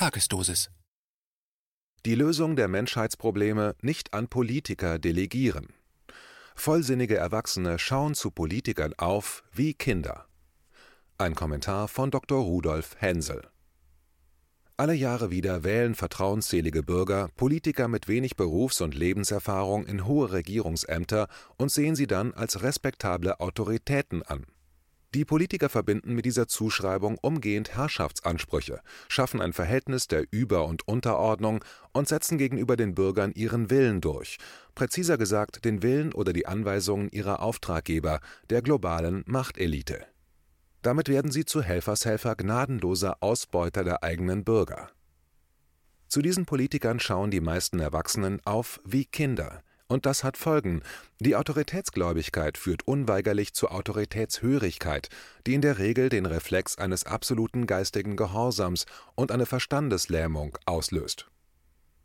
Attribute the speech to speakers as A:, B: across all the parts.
A: Tagesdosis.
B: Die Lösung der Menschheitsprobleme nicht an Politiker delegieren. Vollsinnige Erwachsene schauen zu Politikern auf wie Kinder. Ein Kommentar von Dr. Rudolf Hensel. Alle Jahre wieder wählen vertrauensselige Bürger Politiker mit wenig Berufs- und Lebenserfahrung in hohe Regierungsämter und sehen sie dann als respektable Autoritäten an. Die Politiker verbinden mit dieser Zuschreibung umgehend Herrschaftsansprüche, schaffen ein Verhältnis der Über- und Unterordnung und setzen gegenüber den Bürgern ihren Willen durch, präziser gesagt den Willen oder die Anweisungen ihrer Auftraggeber, der globalen Machtelite. Damit werden sie zu Helfershelfer gnadenloser Ausbeuter der eigenen Bürger. Zu diesen Politikern schauen die meisten Erwachsenen auf wie Kinder, und das hat Folgen. Die Autoritätsgläubigkeit führt unweigerlich zur Autoritätshörigkeit, die in der Regel den Reflex eines absoluten geistigen Gehorsams und eine Verstandeslähmung auslöst.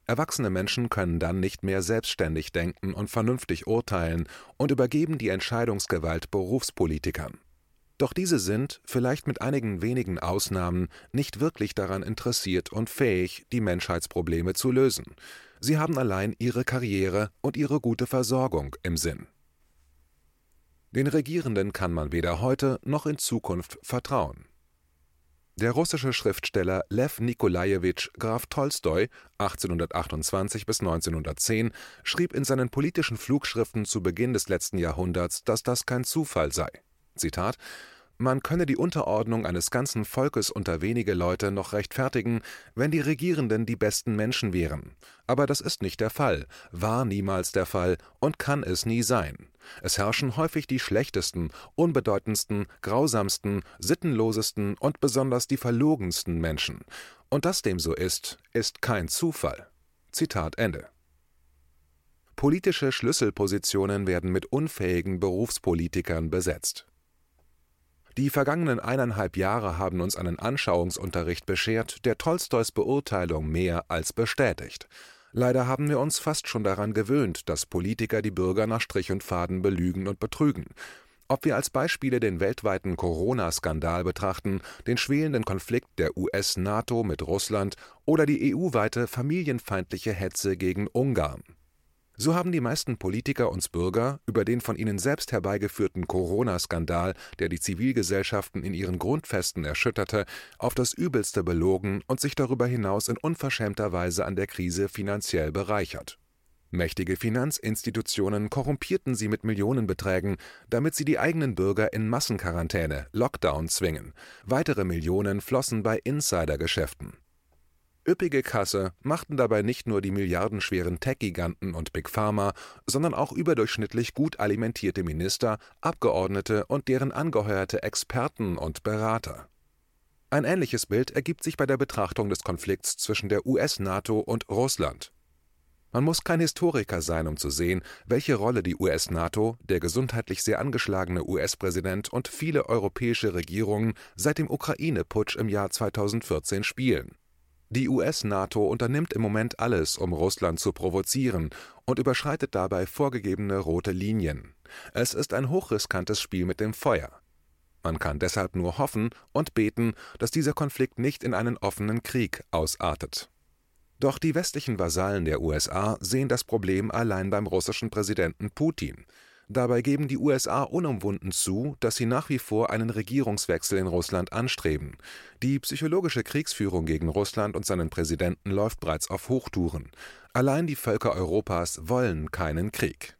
B: Erwachsene Menschen können dann nicht mehr selbstständig denken und vernünftig urteilen und übergeben die Entscheidungsgewalt Berufspolitikern. Doch diese sind, vielleicht mit einigen wenigen Ausnahmen, nicht wirklich daran interessiert und fähig, die Menschheitsprobleme zu lösen. Sie haben allein ihre Karriere und ihre gute Versorgung im Sinn. Den Regierenden kann man weder heute noch in Zukunft vertrauen. Der russische Schriftsteller Lew Nikolajewitsch Graf Tolstoi (1828 bis 1910) schrieb in seinen politischen Flugschriften zu Beginn des letzten Jahrhunderts, dass das kein Zufall sei. Zitat man könne die Unterordnung eines ganzen Volkes unter wenige Leute noch rechtfertigen, wenn die Regierenden die besten Menschen wären. Aber das ist nicht der Fall, war niemals der Fall und kann es nie sein. Es herrschen häufig die schlechtesten, unbedeutendsten, grausamsten, sittenlosesten und besonders die verlogensten Menschen. Und dass dem so ist, ist kein Zufall. Zitat Ende. Politische Schlüsselpositionen werden mit unfähigen Berufspolitikern besetzt. Die vergangenen eineinhalb Jahre haben uns einen Anschauungsunterricht beschert, der Tolstois Beurteilung mehr als bestätigt. Leider haben wir uns fast schon daran gewöhnt, dass Politiker die Bürger nach Strich und Faden belügen und betrügen. Ob wir als Beispiele den weltweiten Corona-Skandal betrachten, den schwelenden Konflikt der US-NATO mit Russland oder die EU-weite familienfeindliche Hetze gegen Ungarn. So haben die meisten Politiker uns Bürger über den von ihnen selbst herbeigeführten Corona-Skandal, der die Zivilgesellschaften in ihren Grundfesten erschütterte, auf das Übelste belogen und sich darüber hinaus in unverschämter Weise an der Krise finanziell bereichert. Mächtige Finanzinstitutionen korrumpierten sie mit Millionenbeträgen, damit sie die eigenen Bürger in Massenquarantäne, Lockdown zwingen. Weitere Millionen flossen bei Insidergeschäften. Üppige Kasse machten dabei nicht nur die milliardenschweren Tech-Giganten und Big Pharma, sondern auch überdurchschnittlich gut alimentierte Minister, Abgeordnete und deren angeheuerte Experten und Berater. Ein ähnliches Bild ergibt sich bei der Betrachtung des Konflikts zwischen der US-NATO und Russland. Man muss kein Historiker sein, um zu sehen, welche Rolle die US-NATO, der gesundheitlich sehr angeschlagene US-Präsident und viele europäische Regierungen seit dem Ukraine-Putsch im Jahr 2014 spielen. Die US-NATO unternimmt im Moment alles, um Russland zu provozieren und überschreitet dabei vorgegebene rote Linien. Es ist ein hochriskantes Spiel mit dem Feuer. Man kann deshalb nur hoffen und beten, dass dieser Konflikt nicht in einen offenen Krieg ausartet. Doch die westlichen Vasallen der USA sehen das Problem allein beim russischen Präsidenten Putin. Dabei geben die USA unumwunden zu, dass sie nach wie vor einen Regierungswechsel in Russland anstreben. Die psychologische Kriegsführung gegen Russland und seinen Präsidenten läuft bereits auf Hochtouren. Allein die Völker Europas wollen keinen Krieg.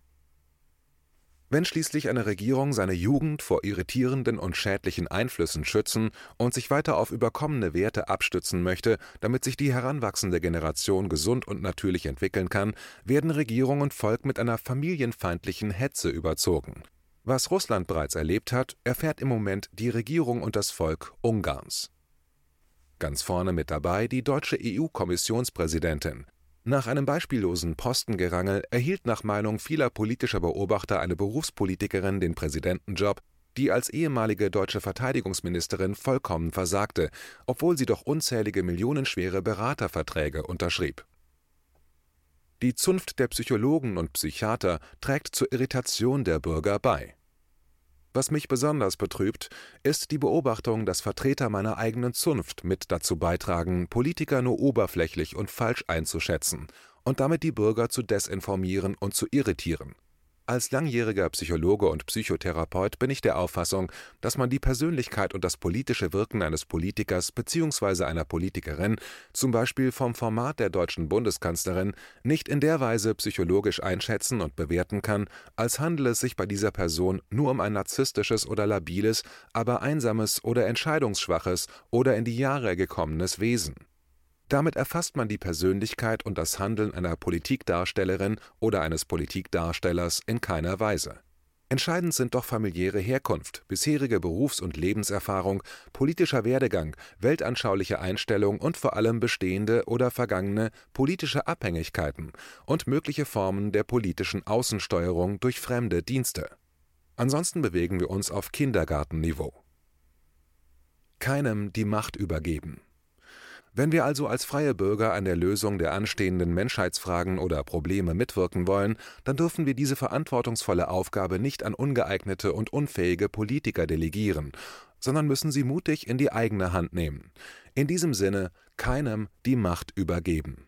B: Wenn schließlich eine Regierung seine Jugend vor irritierenden und schädlichen Einflüssen schützen und sich weiter auf überkommene Werte abstützen möchte, damit sich die heranwachsende Generation gesund und natürlich entwickeln kann, werden Regierung und Volk mit einer familienfeindlichen Hetze überzogen. Was Russland bereits erlebt hat, erfährt im Moment die Regierung und das Volk Ungarns. Ganz vorne mit dabei die deutsche EU-Kommissionspräsidentin, nach einem beispiellosen Postengerangel erhielt nach Meinung vieler politischer Beobachter eine Berufspolitikerin den Präsidentenjob, die als ehemalige deutsche Verteidigungsministerin vollkommen versagte, obwohl sie doch unzählige millionenschwere Beraterverträge unterschrieb. Die Zunft der Psychologen und Psychiater trägt zur Irritation der Bürger bei Was mich besonders betrübt, ist die Beobachtung, dass Vertreter meiner eigenen Zunft mit dazu beitragen, Politiker nur oberflächlich und falsch einzuschätzen und damit die Bürger zu desinformieren und zu irritieren. Als langjähriger Psychologe und Psychotherapeut bin ich der Auffassung, dass man die Persönlichkeit und das politische Wirken eines Politikers bzw. einer Politikerin, zum Beispiel vom Format der deutschen Bundeskanzlerin, nicht in der Weise psychologisch einschätzen und bewerten kann, als handele es sich bei dieser Person nur um ein narzisstisches oder labiles, aber einsames oder entscheidungsschwaches oder in die Jahre gekommenes Wesen damit erfasst man die Persönlichkeit und das Handeln einer Politikdarstellerin oder eines Politikdarstellers in keiner Weise. Entscheidend sind doch familiäre Herkunft, bisherige Berufs- und Lebenserfahrung, politischer Werdegang, weltanschauliche Einstellung und vor allem bestehende oder vergangene politische Abhängigkeiten und mögliche Formen der politischen Außensteuerung durch fremde Dienste. Ansonsten bewegen wir uns auf Kindergartenniveau. Keinem die Macht übergeben. Wenn wir also als freie Bürger an der Lösung der anstehenden Menschheitsfragen oder Probleme mitwirken wollen, dann dürfen wir diese verantwortungsvolle Aufgabe nicht an ungeeignete und unfähige Politiker delegieren, sondern müssen sie mutig in die eigene Hand nehmen. In diesem Sinne keinem die Macht übergeben.